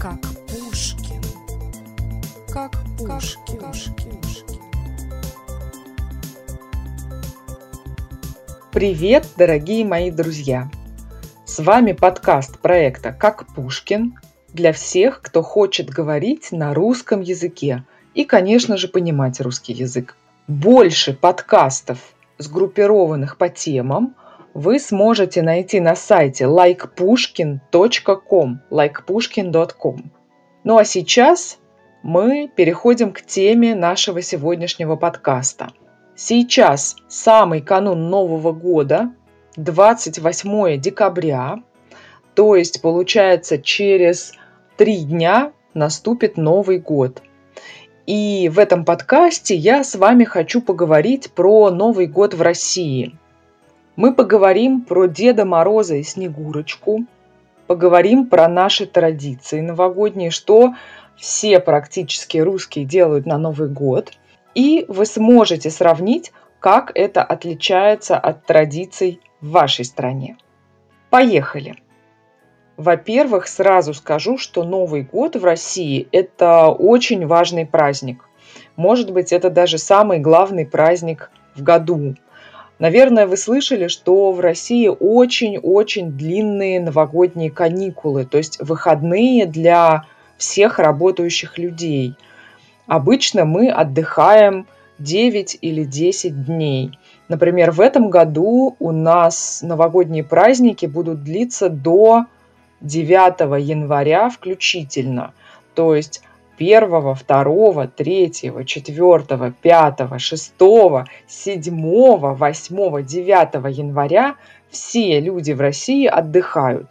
Как Пушкин. Как Пушкин. Привет, дорогие мои друзья! С вами подкаст проекта «Как Пушкин» для всех, кто хочет говорить на русском языке и, конечно же, понимать русский язык. Больше подкастов, сгруппированных по темам, вы сможете найти на сайте likepushkin.com, likepushkin.com. Ну а сейчас мы переходим к теме нашего сегодняшнего подкаста – Сейчас самый канун Нового года, 28 декабря, то есть получается через три дня наступит Новый год. И в этом подкасте я с вами хочу поговорить про Новый год в России. Мы поговорим про Деда Мороза и Снегурочку, поговорим про наши традиции новогодние, что все практически русские делают на Новый год – и вы сможете сравнить, как это отличается от традиций в вашей стране. Поехали! Во-первых, сразу скажу, что Новый год в России – это очень важный праздник. Может быть, это даже самый главный праздник в году. Наверное, вы слышали, что в России очень-очень длинные новогодние каникулы, то есть выходные для всех работающих людей – Обычно мы отдыхаем 9 или 10 дней. Например, в этом году у нас новогодние праздники будут длиться до 9 января включительно. То есть 1, 2, 3, 4, 5, 6, 7, 8, 9 января все люди в России отдыхают.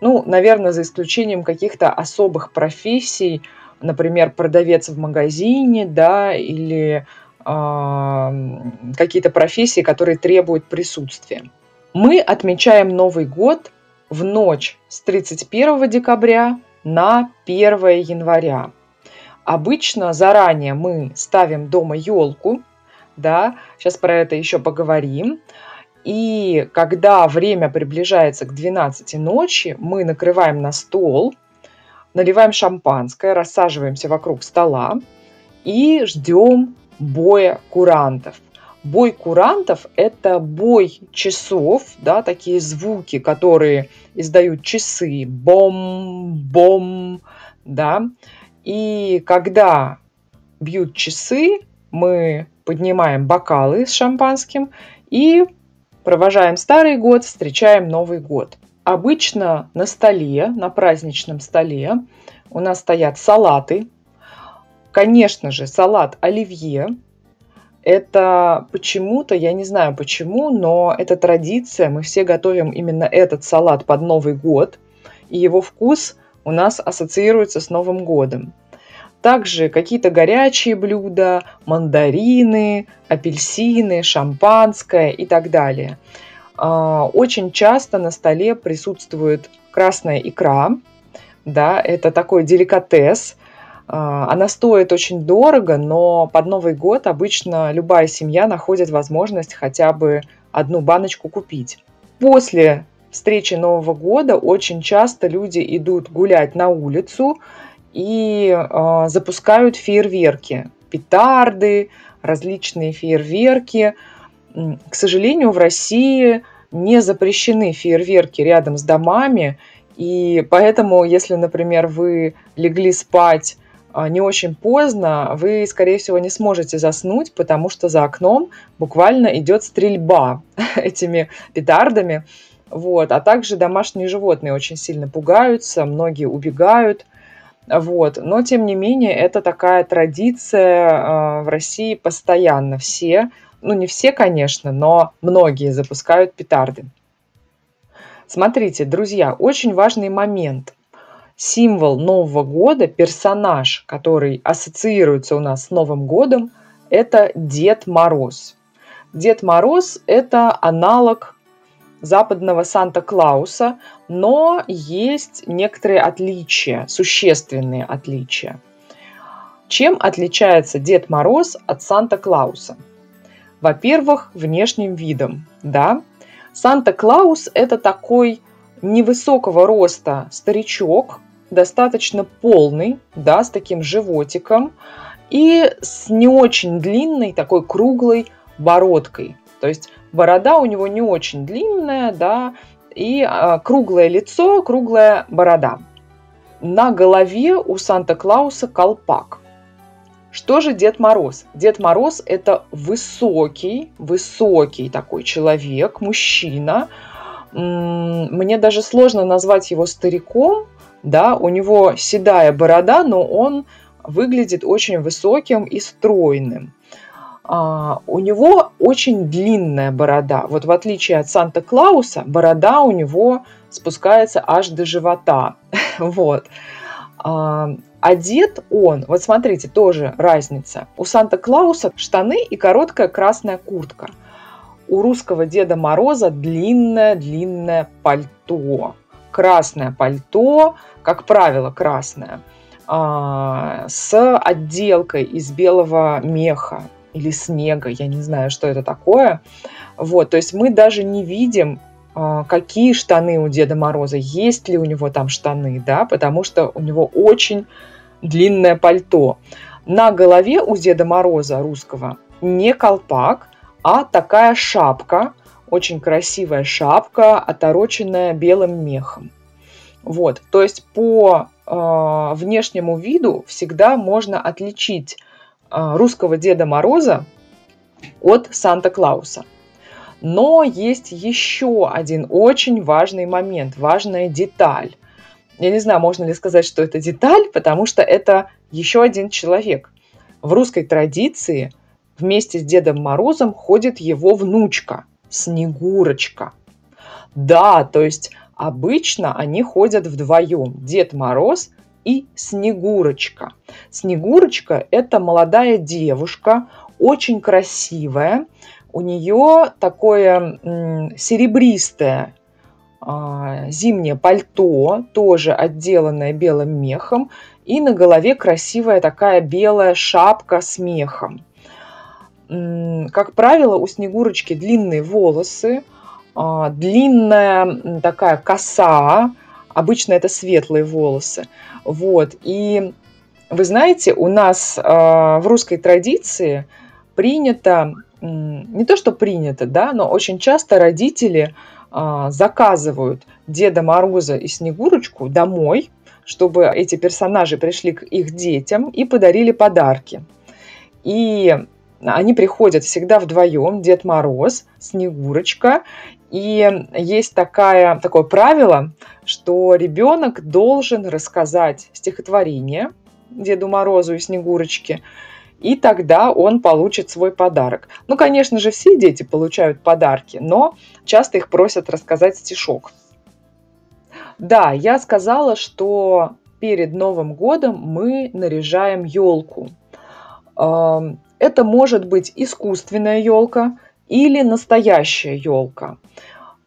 Ну, наверное, за исключением каких-то особых профессий – например, продавец в магазине, да, или какие-то профессии, которые требуют присутствия. Мы отмечаем Новый год в ночь с 31 декабря на 1 января. Обычно заранее мы ставим дома елку, да, сейчас про это еще поговорим. И когда время приближается к 12 ночи, мы накрываем на стол – наливаем шампанское, рассаживаемся вокруг стола и ждем боя курантов. Бой курантов – это бой часов, да, такие звуки, которые издают часы, бом-бом, да. И когда бьют часы, мы поднимаем бокалы с шампанским и провожаем старый год, встречаем Новый год. Обычно на столе, на праздничном столе у нас стоят салаты. Конечно же, салат оливье. Это почему-то, я не знаю почему, но это традиция. Мы все готовим именно этот салат под Новый год. И его вкус у нас ассоциируется с Новым годом. Также какие-то горячие блюда, мандарины, апельсины, шампанское и так далее – а, очень часто на столе присутствует красная икра, да, это такой деликатес. А, она стоит очень дорого, но под Новый год обычно любая семья находит возможность хотя бы одну баночку купить. После встречи Нового года очень часто люди идут гулять на улицу и э, запускают фейерверки, петарды, различные фейерверки – к сожалению, в России не запрещены фейерверки рядом с домами, и поэтому, если, например, вы легли спать а, не очень поздно, вы, скорее всего, не сможете заснуть, потому что за окном буквально идет стрельба этими петардами. Вот. А также домашние животные очень сильно пугаются, многие убегают. Вот. Но, тем не менее, это такая традиция а, в России постоянно. Все ну не все, конечно, но многие запускают петарды. Смотрите, друзья, очень важный момент. Символ Нового года, персонаж, который ассоциируется у нас с Новым годом, это Дед Мороз. Дед Мороз – это аналог западного Санта-Клауса, но есть некоторые отличия, существенные отличия. Чем отличается Дед Мороз от Санта-Клауса? Во-первых, внешним видом, да. Санта-Клаус – это такой невысокого роста старичок, достаточно полный, да, с таким животиком и с не очень длинной такой круглой бородкой. То есть борода у него не очень длинная, да, и а, круглое лицо, круглая борода. На голове у Санта-Клауса колпак. Что же Дед Мороз? Дед Мороз – это высокий, высокий такой человек, мужчина. Мне даже сложно назвать его стариком, да, у него седая борода, но он выглядит очень высоким и стройным. А, у него очень длинная борода. Вот в отличие от Санта-Клауса, борода у него спускается аж до живота. Вот. А, одет он, вот смотрите, тоже разница. У Санта-Клауса штаны и короткая красная куртка. У русского Деда Мороза длинное-длинное пальто. Красное пальто, как правило, красное, а, с отделкой из белого меха или снега, я не знаю, что это такое. Вот, то есть мы даже не видим а, какие штаны у Деда Мороза, есть ли у него там штаны, да, потому что у него очень длинное пальто. На голове у Деда Мороза русского не колпак, а такая шапка, очень красивая шапка, отороченная белым мехом. Вот, то есть по э, внешнему виду всегда можно отличить русского Деда Мороза от Санта-Клауса. Но есть еще один очень важный момент, важная деталь. Я не знаю, можно ли сказать, что это деталь, потому что это еще один человек. В русской традиции вместе с Дедом Морозом ходит его внучка, Снегурочка. Да, то есть обычно они ходят вдвоем, Дед Мороз и Снегурочка. Снегурочка – это молодая девушка, очень красивая, у нее такое серебристое а, зимнее пальто, тоже отделанное белым мехом, и на голове красивая такая белая шапка с мехом. Как правило, у Снегурочки длинные волосы, а, длинная такая коса, обычно это светлые волосы. Вот. И вы знаете, у нас а, в русской традиции принято не то что принято, да, но очень часто родители а, заказывают Деда Мороза и Снегурочку домой, чтобы эти персонажи пришли к их детям и подарили подарки. И они приходят всегда вдвоем, Дед Мороз, Снегурочка. И есть такая, такое правило, что ребенок должен рассказать стихотворение Деду Морозу и Снегурочке, и тогда он получит свой подарок. Ну, конечно же, все дети получают подарки, но часто их просят рассказать стишок. Да, я сказала, что перед Новым годом мы наряжаем елку. Это может быть искусственная елка или настоящая елка.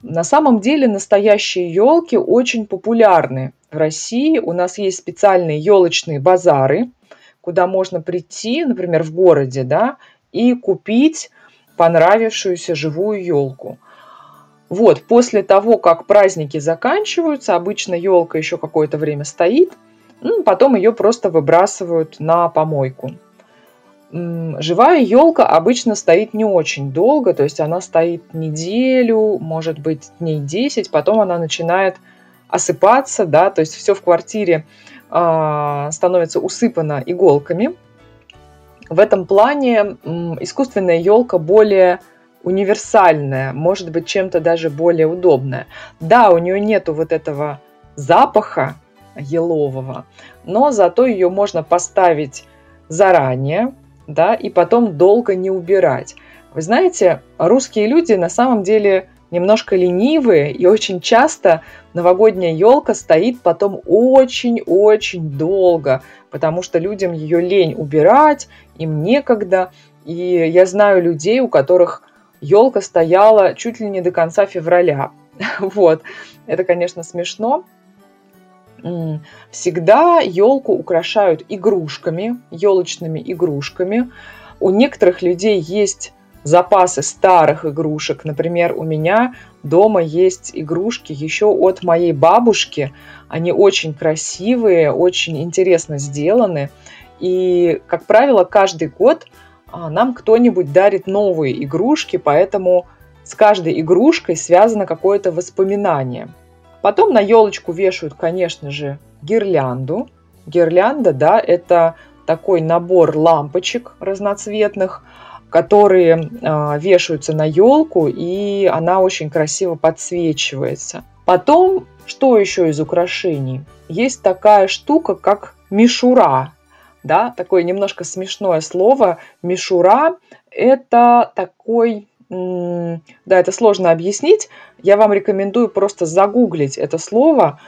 На самом деле настоящие елки очень популярны в России. У нас есть специальные елочные базары, куда можно прийти, например, в городе, да, и купить понравившуюся живую елку. Вот, после того, как праздники заканчиваются, обычно елка еще какое-то время стоит, потом ее просто выбрасывают на помойку. Живая елка обычно стоит не очень долго, то есть она стоит неделю, может быть, дней 10, потом она начинает осыпаться, да, то есть все в квартире а, становится усыпана иголками. В этом плане искусственная елка более универсальная, может быть, чем-то даже более удобная. Да, у нее нету вот этого запаха елового, но зато ее можно поставить заранее, да, и потом долго не убирать. Вы знаете, русские люди на самом деле немножко ленивые, и очень часто новогодняя елка стоит потом очень-очень долго, потому что людям ее лень убирать, им некогда. И я знаю людей, у которых елка стояла чуть ли не до конца февраля. Вот, это, конечно, смешно. Всегда елку украшают игрушками, елочными игрушками. У некоторых людей есть запасы старых игрушек. Например, у меня дома есть игрушки еще от моей бабушки. Они очень красивые, очень интересно сделаны. И, как правило, каждый год а, нам кто-нибудь дарит новые игрушки, поэтому с каждой игрушкой связано какое-то воспоминание. Потом на елочку вешают, конечно же, гирлянду. Гирлянда, да, это такой набор лампочек разноцветных, которые э, вешаются на елку, и она очень красиво подсвечивается. Потом, что еще из украшений? Есть такая штука, как мишура. Да, такое немножко смешное слово. Мишура – это такой да, это сложно объяснить. Я вам рекомендую просто загуглить это слово.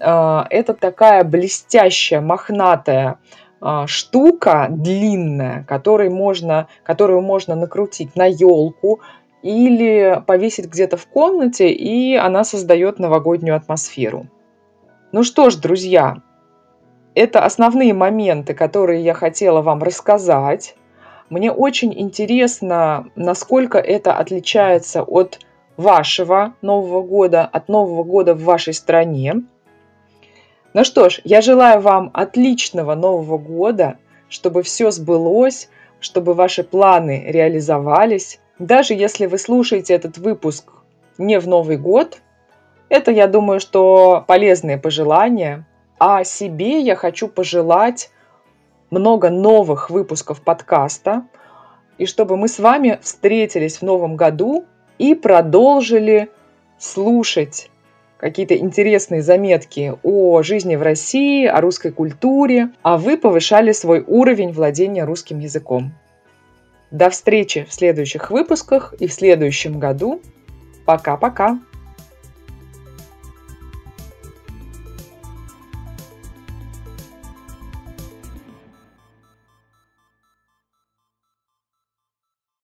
А, это такая блестящая, мохнатая а, штука длинная, которой можно, которую можно накрутить на елку или повесить где-то в комнате, и она создает новогоднюю атмосферу. Ну что ж, друзья, это основные моменты, которые я хотела вам рассказать. Мне очень интересно, насколько это отличается от вашего Нового года, от Нового года в вашей стране. Ну что ж, я желаю вам отличного Нового года, чтобы все сбылось, чтобы ваши планы реализовались. Даже если вы слушаете этот выпуск не в Новый год, это, я думаю, что полезные пожелания. А себе я хочу пожелать много новых выпусков подкаста, и чтобы мы с вами встретились в новом году и продолжили слушать какие-то интересные заметки о жизни в России, о русской культуре, а вы повышали свой уровень владения русским языком. До встречи в следующих выпусках и в следующем году. Пока-пока!